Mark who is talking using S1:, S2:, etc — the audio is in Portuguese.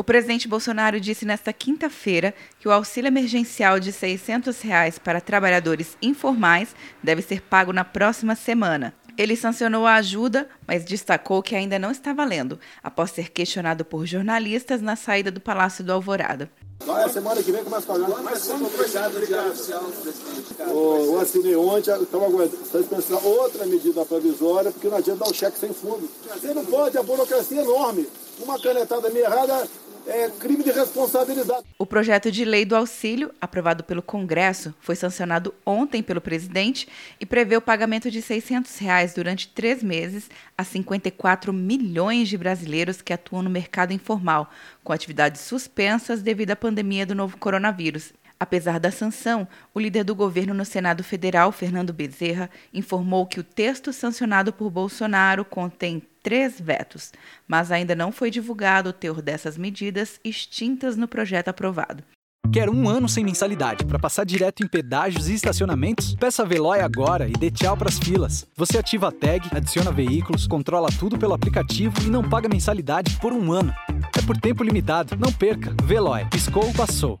S1: O presidente Bolsonaro disse nesta quinta-feira que o auxílio emergencial de 600 reais para trabalhadores informais deve ser pago na próxima semana. Ele sancionou a ajuda, mas destacou que ainda não está valendo, após ser questionado por jornalistas na saída do Palácio do Alvorada.
S2: Vai, semana que vem começa a pagar. Mas como? Eu assinei ontem, estamos aguardando pensar outra medida provisória, porque não adianta dar um cheque sem fundo. Você não pode, a burocracia é enorme. Uma canetada meio errada é crime de responsabilidade.
S1: O projeto de lei do auxílio, aprovado pelo Congresso, foi sancionado ontem pelo presidente e prevê o pagamento de 600 reais durante três meses a 54 milhões de brasileiros que atuam no mercado informal, com atividades suspensas devido à pandemia do novo coronavírus. Apesar da sanção, o líder do governo no Senado Federal, Fernando Bezerra, informou que o texto sancionado por Bolsonaro contém três vetos, mas ainda não foi divulgado o teor dessas medidas extintas no projeto aprovado.
S3: Quer um ano sem mensalidade para passar direto em pedágios e estacionamentos? Peça a Veloy agora e dê tchau para as filas. Você ativa a tag, adiciona veículos, controla tudo pelo aplicativo e não paga mensalidade por um ano. É por tempo limitado. Não perca. Veloy. Piscou, passou.